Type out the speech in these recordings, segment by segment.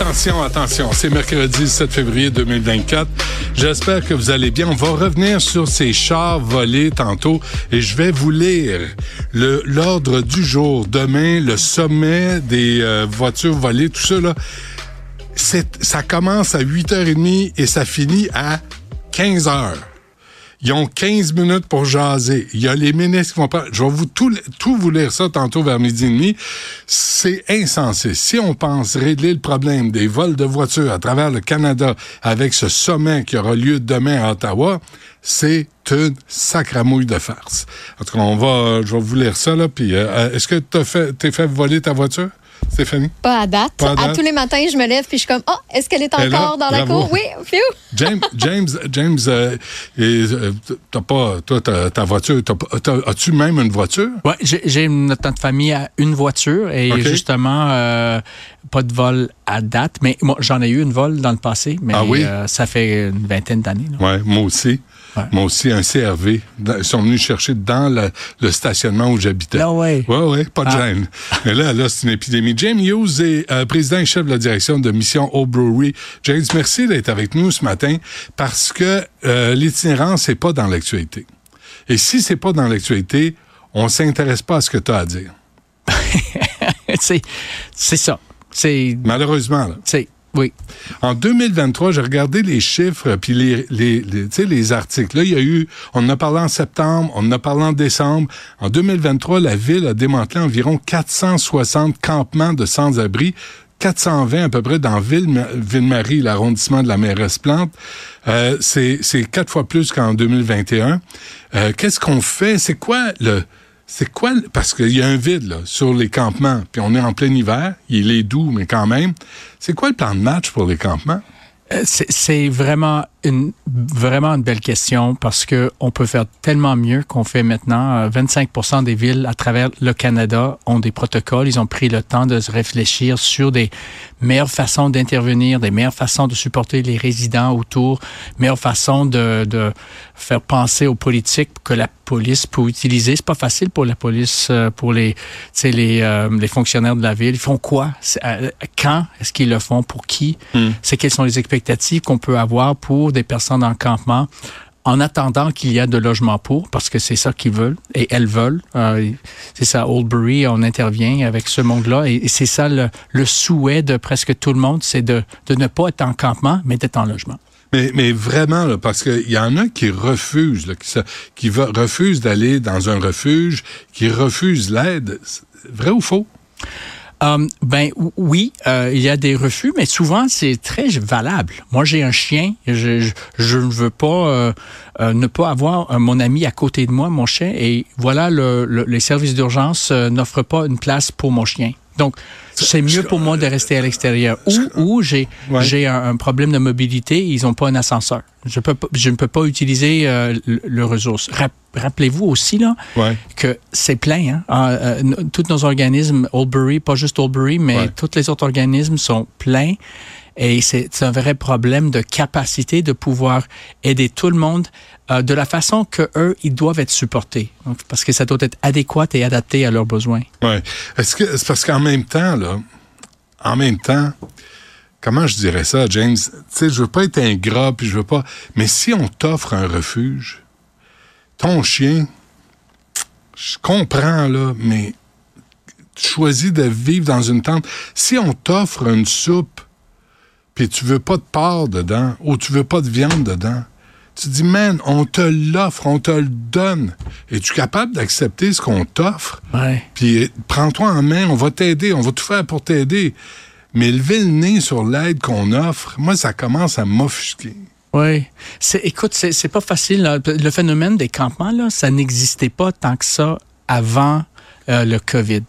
Attention, attention, c'est mercredi 7 février 2024. J'espère que vous allez bien. On va revenir sur ces chars volés tantôt et je vais vous lire l'ordre du jour. Demain, le sommet des euh, voitures volées, tout ça ça commence à 8h30 et ça finit à 15h. Ils ont 15 minutes pour jaser. Il y a les ministres qui vont pas. Je vais vous tout, tout vous lire ça tantôt vers midi et demi. C'est insensé. Si on pense régler le problème des vols de voitures à travers le Canada avec ce sommet qui aura lieu demain à Ottawa, c'est une sacramouille de farce. En tout cas, on va, je vais vous lire ça, là. Puis, euh, est-ce que t'as fait, t'es fait voler ta voiture? Stéphanie? Pas à date. Pas à date. À tous les matins, je me lève puis je suis comme, oh, est-ce qu'elle est encore là, dans la bravo. cour? Oui, phew. James, James, James, euh, euh, t'as pas, toi, t'as- ta voiture, t'as pas- t'as- as-tu même une voiture? Ouais, j'ai notre famille à une voiture et justement euh, pas de vol à date, mais moi j'en ai eu une vol dans le passé, mais Ah oui? euh, ça fait une vingtaine d'années. Ouais, moi aussi. Ouais. Moi aussi, un CRV. Ils sont venus chercher dans le, le stationnement où j'habitais. Là, ouais. Ouais, ouais, pas de Ah. gêne. Mais là, là, c'est une épidémie. James Hughes est euh, président et chef de la direction de Mission Old Brewery. James, merci d'être avec nous ce matin parce que euh, l'itinérance, c'est pas dans l'actualité. Et si c'est pas dans l'actualité, on s'intéresse pas à ce que tu as à dire. c'est ça. C'est Malheureusement, là. Oui. En 2023, j'ai regardé les chiffres puis les, les, les, les articles. Là, il y a eu, on en a parlé en septembre, on en a parlé en décembre. En 2023, la ville a démantelé environ 460 campements de sans-abri. 420 à peu près dans Ville, Ville-Marie, l'arrondissement de la mairesse Plante. Euh, c'est, c'est quatre fois plus qu'en 2021. Euh, qu'est-ce qu'on fait? C'est quoi le... C'est quoi, parce qu'il y a un vide là, sur les campements, puis on est en plein hiver, il est doux, mais quand même. C'est quoi le plan de match pour les campements? Euh, c'est vraiment une vraiment une belle question parce que on peut faire tellement mieux qu'on fait maintenant. Euh, 25 des villes à travers le Canada ont des protocoles. Ils ont pris le temps de se réfléchir sur des meilleures façons d'intervenir, des meilleures façons de supporter les résidents autour, meilleures façons de, de faire penser aux politiques que la police peut utiliser. C'est pas facile pour la police, euh, pour les, tu sais, les, euh, les fonctionnaires de la ville. Ils font quoi? Euh, Quand est-ce qu'ils le font? Pour qui? C'est quelles sont les expectatives qu'on peut avoir pour des personnes en campement en attendant qu'il y a de logements pour, parce que c'est ça qu'ils veulent et elles veulent. Euh, c'est ça, Oldbury, on intervient avec ce monde-là et, c'est ça le, souhait de presque tout le monde, c'est de, de ne pas être en campement, mais d'être en logement. Mais, mais vraiment, là, parce qu'il y en a qui refusent, qui, qui va- refusent d'aller dans un refuge, qui refusent l'aide. Vrai ou faux? Um, ben ou- oui, euh, il y a des refus, mais souvent c'est très valable. Moi, j'ai un chien, je, ne veux pas euh, euh, ne pas avoir euh, mon ami à côté de moi, mon chien, et voilà, le, le- les services d'urgence euh, n'offrent pas une place pour mon chien. Donc, c'est mieux pour moi de rester à l'extérieur. Ou, ou j'ai Ouais. j'ai un, un problème de mobilité, ils n'ont pas un ascenseur. Je, peux, je ne peux pas utiliser euh, le, le ressource. Rap- Rappelez-vous aussi là, Ouais. que c'est plein. Hein? Ah, euh, tous nos organismes, Oldbury, pas juste Oldbury, mais Ouais. tous les autres organismes sont pleins. Et c'est un vrai problème de capacité de pouvoir aider tout le monde euh, de la façon que eux, ils doivent être supportés. Parce que ça doit être adéquat et adapté à leurs besoins. Ouais. Est-ce que c'est parce qu'en même temps, là, en même temps, comment je dirais ça, James? Tu sais, je veux pas être ingrat, puis je veux pas. Mais si on t'offre un refuge, ton chien, je comprends, là, mais choisis de vivre dans une tente. Si on t'offre une soupe, puis tu veux pas de porc dedans, ou tu veux pas de viande dedans, tu dis, man, on te l'offre, on te le donne. Es-tu capable d'accepter ce qu'on t'offre? Ouais. Puis euh, prends-toi en main, on va t'aider, on va tout faire pour t'aider. Mais lever le nez sur l'aide qu'on offre, moi, ça commence à m'offusquer. Oui. C'est, écoute, c'est, c'est pas facile. là. Le phénomène des campements, là, ça n'existait pas tant que ça avant euh, le COVID.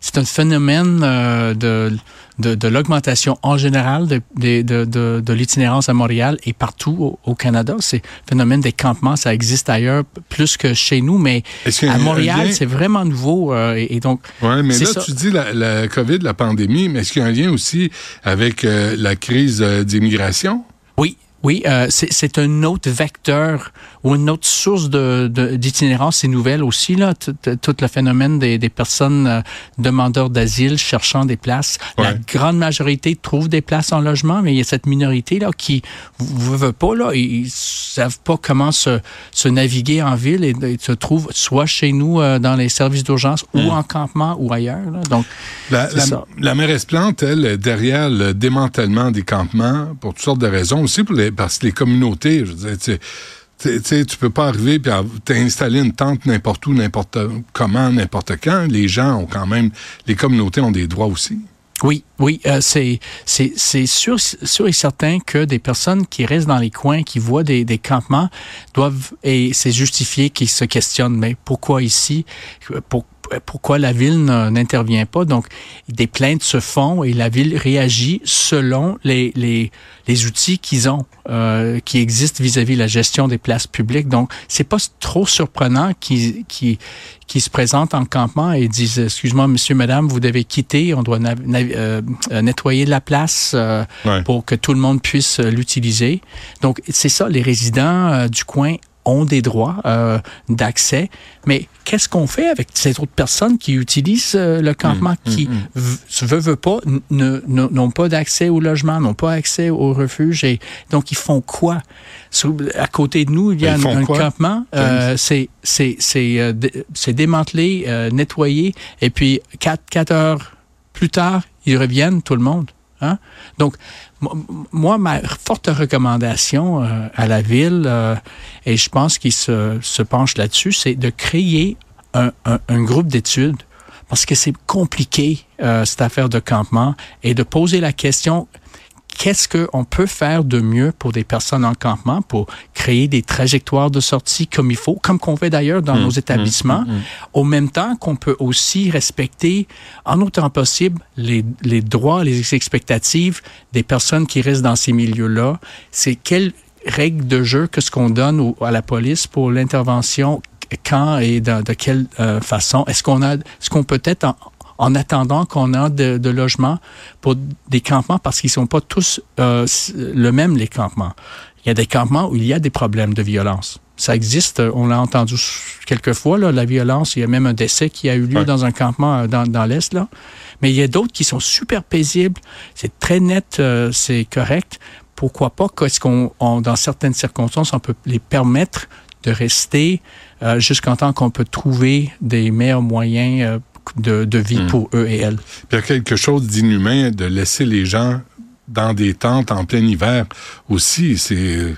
C'est un phénomène euh, de, de, de l'augmentation en général de, de, l'itinérance à Montréal et partout au, au Canada. C'est le phénomène des campements, ça existe ailleurs plus que chez nous, mais à Montréal, c'est vraiment nouveau. euh, et, et donc, Oui, mais là, ça. tu dis la, la COVID, la pandémie, mais est-ce qu'il y a un lien aussi avec euh, la crise euh, d'immigration? Oui, oui, euh, c'est un autre vecteur ou une autre source de- de- d'itinérance. C'est nouvelle aussi, là, tout, tout le phénomène des, des personnes euh, demandeurs d'asile cherchant des places. La Ouais. grande majorité trouve des places en logement, mais il y a cette minorité là qui ne veut pas, là, ils, ils savent pas comment se, se naviguer en ville et, et se trouvent soit chez nous euh, dans les services d'urgence ou en campement ou ailleurs. Là. Donc, La, la, ça. la mairesse Plante, elle, est derrière le démantèlement des campements, pour toutes sortes de raisons, aussi pour les, parce que les communautés, je veux dire, tu sais, tu peux pas arriver et t'installer une tente n'importe où, n'importe comment, n'importe quand. Les gens ont quand même, les communautés ont des droits aussi. Oui, oui, euh, c'est c'est sûr sûr et certain que des personnes qui restent dans les coins, qui voient des, des campements, doivent et c'est justifié qu'ils se questionnent. Mais pourquoi ici? Pour- pourquoi la ville n'intervient pas. Donc, des plaintes se font et la ville réagit selon les, les, les outils qu'ils ont, euh, qui existent vis-à-vis de la gestion des places publiques. Donc, c'est pas trop surprenant qu'ils qu'ils qu'ils se présentent en campement et disent, excuse-moi, monsieur, madame, vous devez quitter, on doit euh, euh, nettoyer la place euh, Ouais. pour que tout le monde puisse euh, l'utiliser. Donc, c'est ça, les résidents euh, du coin ont des droits euh, d'accès, mais qu'est-ce qu'on fait avec ces autres personnes qui utilisent euh, le campement, qui v- veut, veut pas, n'ont pas d'accès au logement, n'ont pas accès au refuge, et donc ils font quoi? À côté de nous, il y a un, campement, euh, c'est c'est c'est dé- c'est démantelé, nettoyé, et puis quatre quatre heures plus tard, ils reviennent, tout le monde. Hein? Donc, moi, ma forte recommandation euh, à la ville, euh, et je pense qu'il se, se penche là-dessus, c'est de créer un, un- un groupe d'études, parce que c'est compliqué, euh, cette affaire de campement, et de poser la question, qu'est-ce qu'on peut faire de mieux pour des personnes en campement pour créer des trajectoires de sortie comme il faut, comme qu'on fait d'ailleurs dans nos établissements, au même temps qu'on peut aussi respecter, en autant possible, les, les droits, les expectatives des personnes qui restent dans ces milieux-là. C'est quelles règles de jeu que ce qu'on donne au- à la police pour l'intervention, quand et de quelle euh, façon? Est-ce qu'on a, est-ce qu'on peut être en, en attendant qu'on a de, de logements pour des campements parce qu'ils sont pas tous euh, le même, les campements. Il y a des campements où il y a des problèmes de violence. Ça existe, euh, on l'a entendu quelquefois, là, la violence. Il y a même un décès qui a eu lieu Ouais. dans un campement euh, dans, dans l'Est. là. Mais il y a d'autres qui sont super paisibles. C'est très net, euh, c'est correct. Pourquoi pas qu'est-ce qu'on, on- dans certaines circonstances, on peut les permettre de rester euh, jusqu'en temps qu'on peut trouver des meilleurs moyens euh, de, de vie pour eux et elles. Puis il y a quelque chose d'inhumain de laisser les gens dans des tentes en plein hiver aussi. C'est-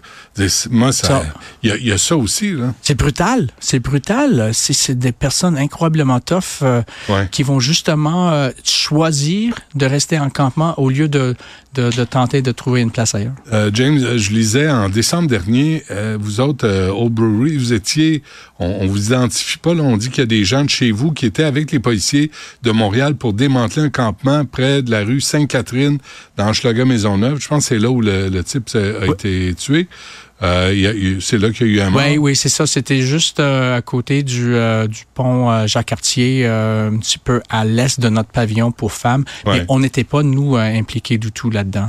moi, ça, Ça- il y, a- il y a ça aussi, là. C'est brutal, c'est brutal. C'est des personnes incroyablement tough euh, Ouais. qui vont justement euh, choisir de rester en campement au lieu de, de, de tenter de trouver une place ailleurs. Euh, James, je lisais en décembre dernier, vous autres, au brewery, vous étiez, on, on vous identifie pas, là, on dit qu'il y a des gens de chez vous qui étaient avec les policiers de Montréal pour démanteler un campement près de la rue Sainte-Catherine dans Hochelaga-Maisonneuve. Je pense que c'est là où le, le type a été tué. Euh, c'est là qu'il y a eu un mort? Oui, oui, c'est ça. C'était juste euh, à côté du, euh, du pont euh, Jacques-Cartier, un petit peu à l'est de notre pavillon pour femmes. Ouais. Mais on n'était pas, nous, impliqués du tout là-dedans.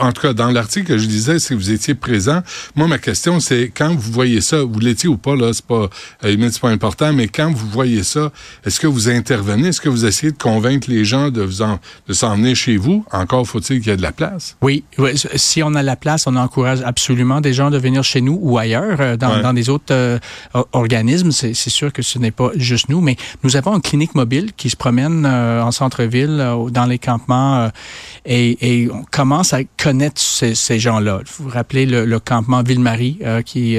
en tout cas, dans l'article que je disais, que vous étiez présent. Moi, ma question, c'est quand vous voyez ça, vous l'étiez ou pas, là, c'est pas, c'est pas important, mais quand vous voyez ça, est-ce que vous intervenez? Est-ce que vous essayez de convaincre les gens de vous en, de s'en venir chez vous? Encore faut-il qu'il y ait de la place? Oui, oui, si on a la place, on encourage absolument des gens de venir chez nous ou ailleurs, euh, dans, Ouais. dans des autres euh, or- organismes. C'est sûr que ce n'est pas juste nous, mais nous avons une clinique mobile qui se promène euh, en centre-ville, dans les campements, et, et on commence à connaître ces, ces gens-là. Vous vous rappelez le, le campement Ville-Marie qui,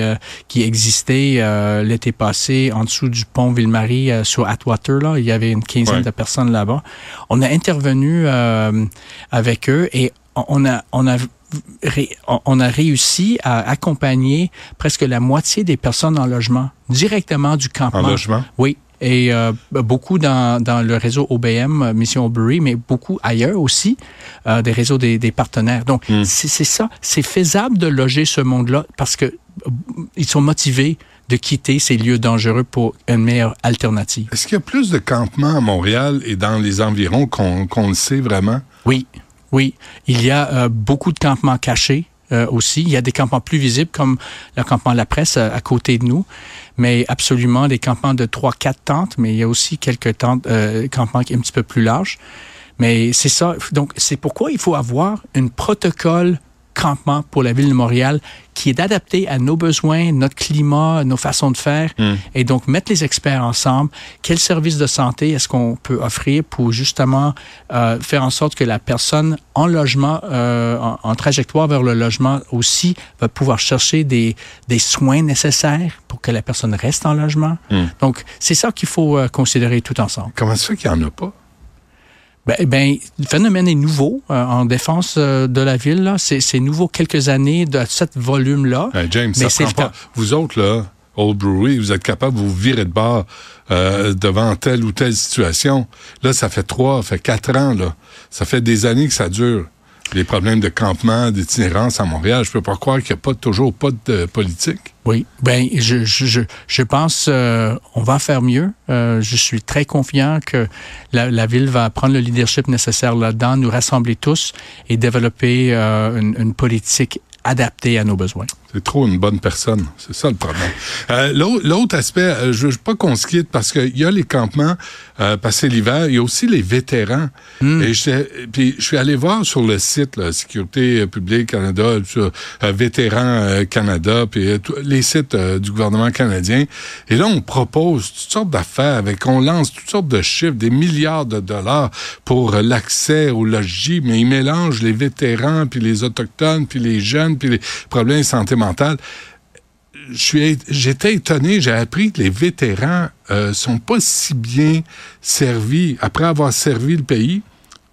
qui existait l'été passé en dessous du pont Ville-Marie sur Atwater. Là. Il y avait une quinzaine Ouais. de personnes là-bas. On a intervenu avec eux et on a, on a ré- on- a réussi à accompagner presque la moitié des personnes en logement directement du En campement. logement? Oui. Et euh, beaucoup dans, dans le réseau OBM, euh, Mission Aubury, mais beaucoup ailleurs aussi, euh, des réseaux des, des partenaires. Donc, Mm. c'est ça. C'est faisable de loger ce monde-là parce que euh, ils sont motivés de quitter ces lieux dangereux pour une meilleure alternative. Est-ce qu'il y a plus de campements à Montréal et dans les environs qu'on qu'on le sait vraiment? Oui, oui. Il y a euh, beaucoup de campements cachés euh, aussi. Il y a des campements plus visibles comme le campement La Presse euh, à côté de nous, mais absolument des campements de 3-4 tentes, mais il y a aussi quelques tentes, euh, campements qui un petit peu plus larges. Mais c'est ça. Donc, c'est pourquoi il faut avoir un protocole campement pour la ville de Montréal qui est adapté à nos besoins, notre climat, nos façons de faire. Mm. Et donc, mettre les experts ensemble. Quel service de santé est-ce qu'on peut offrir pour justement euh, faire en sorte que la personne en logement, euh, en, en trajectoire vers le logement aussi, va pouvoir chercher des, des soins nécessaires pour que la personne reste en logement? Mm. Donc, c'est ça qu'il faut euh, considérer tout ensemble. Comment ça fait qu'il n'y en a pas? Ben, ben, le phénomène est nouveau euh, en défense euh, de la ville. C'est nouveau quelques années de ce volume-là. Euh, James, Mais ça prend pas. Vous autres, là, Old Brewery, vous êtes capable de vous virer de bord euh, devant telle ou telle situation. Là, ça fait trois, ça fait quatre ans, là. Ça fait des années que ça dure. Les problèmes de campement, d'itinérance à Montréal, je peux pas croire qu'il n'y a pas toujours pas de politique. Oui, ben je, je, je, pense euh, on va faire mieux. Euh, je suis très confiant que la, ville va prendre le leadership nécessaire là-dedans, nous rassembler tous et développer euh, une politique adaptée à nos besoins. C'est trop une bonne personne. C'est ça le problème. Euh, l'au- L'autre aspect, euh, je veux pas qu'on se quitte parce qu'il y a les campements euh, passé l'hiver, il y a aussi les vétérans. Et j'étais- puis je suis allé voir sur le site là, Sécurité publique Canada, sur euh, Vétérans euh, Canada, puis euh, les sites euh, du gouvernement canadien. Et là, on propose toutes sortes d'affaires avec, on lance toutes sortes de chiffres, des milliards de dollars pour euh, l'accès au logis, mais ils mélangent les vétérans, puis les autochtones, puis les jeunes, puis les problèmes de santé mentale j'étais étonné, j'ai appris que les vétérans euh, sont pas si bien servis après avoir servi le pays.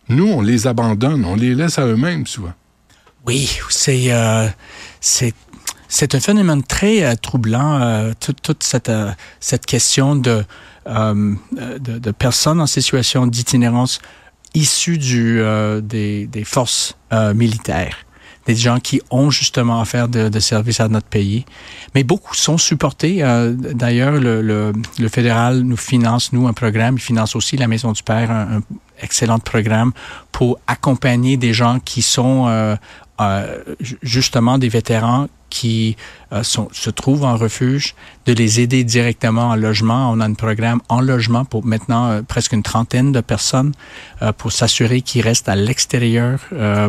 Nous, on les abandonne, on les laisse à eux-mêmes souvent. Oui, c'est euh, c'est un phénomène très euh, troublant, euh, toute, cette, euh, cette question de, de, personnes en situation d'itinérance issues des, des forces militaires. Des gens qui ont justement faire de, de services à notre pays. Mais beaucoup sont supportés. Euh, D'ailleurs, le, le, le fédéral nous finance, nous, un programme. Il finance aussi la Maison du Père, excellent programme pour accompagner des gens qui sont euh, euh, ju- justement des vétérans qui euh, sont, se trouvent en refuge, de les aider directement en logement. On a un programme en logement pour maintenant euh, presque une trentaine de personnes euh, pour s'assurer qu'ils restent à l'extérieur euh,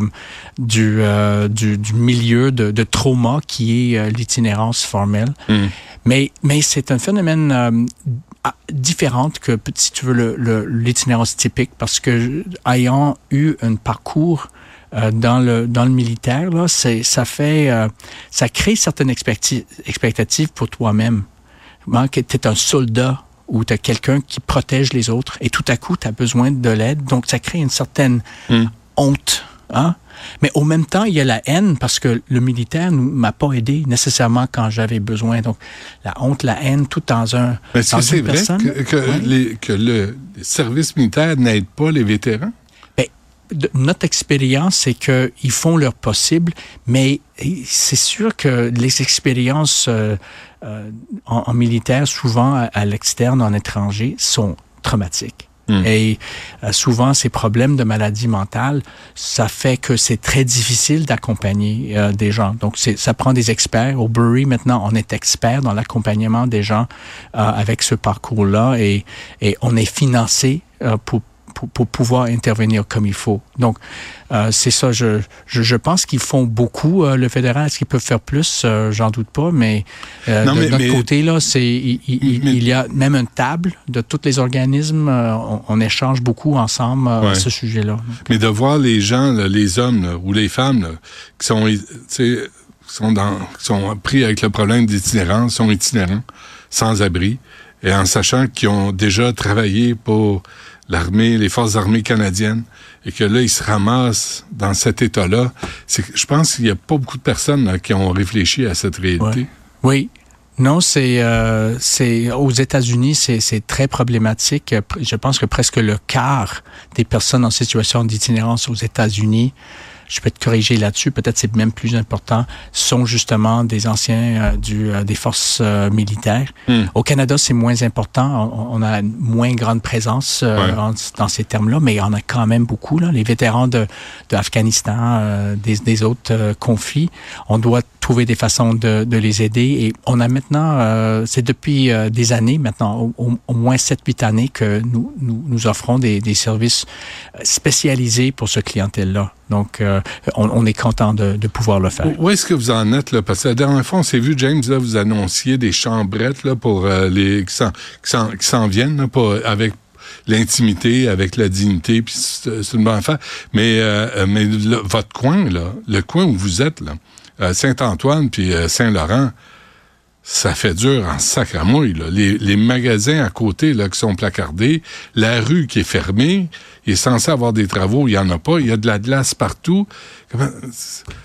du, euh, du, du milieu de, de trauma qui est l'itinérance formelle. Mm. Mais, mais c'est un phénomène différente que, si tu veux, l'itinérance typique parce que ayant eu un parcours euh, dans le dans le militaire là, c'est ça fait euh, ça crée certaines expecti- expectatives pour toi-même. Hein, tu es un soldat ou tu as quelqu'un qui protège les autres et tout à coup tu as besoin de l'aide, donc ça crée une certaine Hmm. honte. Hein? Mais au même temps, il y a la haine parce que le militaire ne m'a pas aidé nécessairement quand j'avais besoin. Donc, la honte, la haine, tout dans un. Mais est-ce que c'est vrai personne. que, que Ouais. les- que le service militaire n'aide pas les vétérans? Ben, de- notre expérience, c'est qu'ils font leur possible, mais c'est sûr que les expériences euh, euh, en, en militaire, souvent à, à l'externe, en étranger, sont traumatiques. Hmm. Et euh, souvent, ces problèmes de maladie mentale, ça fait que c'est très difficile d'accompagner euh, des gens. Donc, ça prend des experts. Au Bury, maintenant, on est expert dans l'accompagnement des gens euh, avec ce parcours-là et, et on est financé pour, pour, pour pouvoir intervenir comme il faut. Donc, euh, c'est ça. Je, je, je pense qu'ils font beaucoup, euh, le fédéral. Est-ce qu'ils peuvent faire plus? Euh, J'en doute pas, mais, Non, de mais- notre mais- côté, là, c'est, il, il- y a même une table de tous les organismes. on, on échange beaucoup ensemble Ouais. à ce sujet-là. Mais de voir les gens, là, les hommes là, ou les femmes là, qui sont, sont, dans, sont pris avec le problème d'itinérance, sont itinérants, sans abri, et en sachant qu'ils ont déjà travaillé pour l'armée, les forces armées canadiennes, et que là, ils se ramassent dans cet état-là, je pense qu'il n'y a pas beaucoup de personnes là, qui ont réfléchi à cette réalité. Oui. Non, c'est euh, aux États-Unis, c'est très problématique. Je pense que presque le quart des personnes en situation d'itinérance aux États-Unis, je peux te corriger là-dessus, peut-être c'est même plus important, sont justement des anciens euh, du, euh, des forces euh, militaires. Hmm. Au Canada, c'est moins important. On, on a une moins grande présence euh, Ouais. en- dans ces termes-là, mais il y en a quand même beaucoup. Là. Les vétérans de, de Afghanistan, euh, des, des autres conflits, on doit trouver des façons de, de les aider. Et on a maintenant, euh, c'est depuis euh, des années maintenant, au, au- moins 7-8 années que nous, nous, nous offrons des, des services spécialisés pour ce clientèle-là. Donc, euh, on, on est content de, de pouvoir le faire. Où est-ce que vous en êtes là? Parce que la dernière fois, on s'est vu, James, là, vous annonciez des chambrettes là pour euh, les qui s'en viennent là, pour, avec l'intimité, avec la dignité, puis c'est une bonne affaire. Mais euh, mais votre coin là, le coin où vous êtes là, euh, Saint-Antoine puis euh, Saint-Laurent. Ça fait dur en sacramouille. Là. Les, les magasins à côté là, qui sont placardés, la rue qui est fermée, il est censé avoir des travaux, il n'y en a pas, il y a de la glace partout.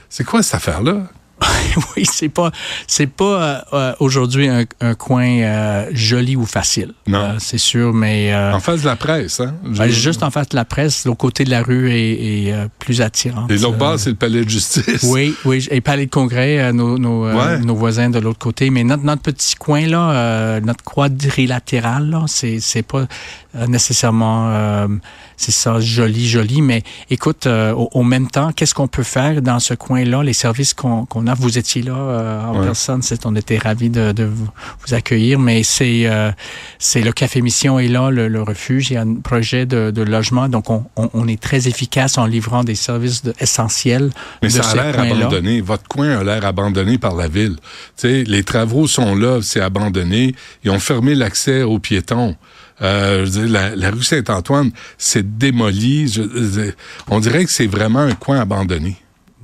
C'est quoi cette affaire-là? oui, c'est pas c'est pas euh, euh, aujourd'hui un, un coin euh, joli ou facile. Non. Euh, c'est sûr, mais En face de la presse, hein? ben, juste en face de la presse, l'autre côté de la rue est, est, plus attirant. Et l'autre bas, c'est le palais de justice. Oui, oui, et Palais de Congrès, nos, nos, Ouais. nos voisins de l'autre côté. Mais notre, notre petit coin, là, notre quadrilatéral, là, c'est, c'est pas nécessairement, c'est ça, joli, joli. Mais écoute, au, au même temps, qu'est-ce qu'on peut faire dans ce coin-là, les services qu'on, qu'on Vous étiez là euh, en Ouais. personne, on était ravis de, de vous, vous accueillir. Mais c'est, euh, c'est le Café Mission est là, le, le refuge. Il y a un projet de, de logement. Donc, on, on, on est très efficace en livrant des services de- essentiels Mais de ça a l'air abandonné. Votre coin a l'air abandonné par la ville. Les travaux sont là, c'est abandonné. Ils ont fermé l'accès aux piétons. Euh, je veux dire, la, la rue Saint-Antoine, c'est démoli. Je- je- on dirait que c'est vraiment un coin abandonné.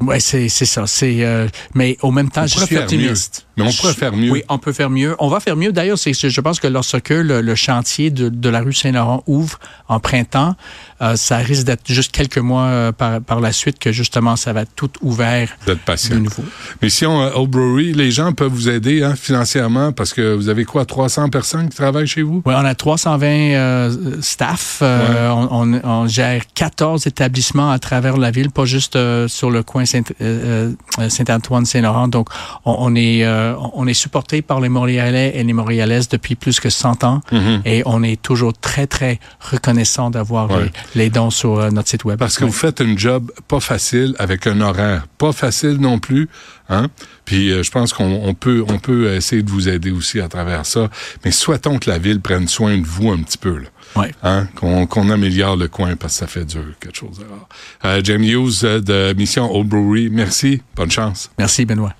Ouais, c'est c'est ça. C'est euh, mais au même temps, je suis optimiste. Mais on pourrait faire mieux. Oui, on peut faire mieux. On va faire mieux. D'ailleurs, c'est je pense que lorsque le, le chantier de, de la rue Saint-Laurent ouvre en printemps, euh, ça risque d'être juste quelques mois euh, par, par la suite que justement ça va être tout ouvert D'être de patient. nouveau. Mais si on, au brewery, les gens peuvent vous aider hein, financièrement parce que vous avez quoi, 300 personnes qui travaillent chez vous? Oui, on a 320 euh, staff. Euh, on, on- on gère 14 établissements à travers la ville, pas juste euh, sur le coin Saint, euh, euh, Saint-Antoine-Saint-Laurent. Donc, on, on est euh, on est supporté par les Montréalais et les Montréalaises depuis plus que 100 ans. Mhm. Et on est toujours très, très reconnaissant d'avoir Ouais. les, les dons sur euh, notre site web. Parce que Oui. vous faites un job pas facile avec un horaire pas facile non plus, hein. Puis euh, je pense qu'on on peut on peut essayer de vous aider aussi à travers ça. Mais souhaitons que la ville prenne soin de vous un petit peu là. Ouais. Hein, qu'on qu'on améliore le coin parce que ça fait dur quelque chose. Euh, James Hughes de Mission Old Brewery, merci, bonne chance. Merci, Benoît.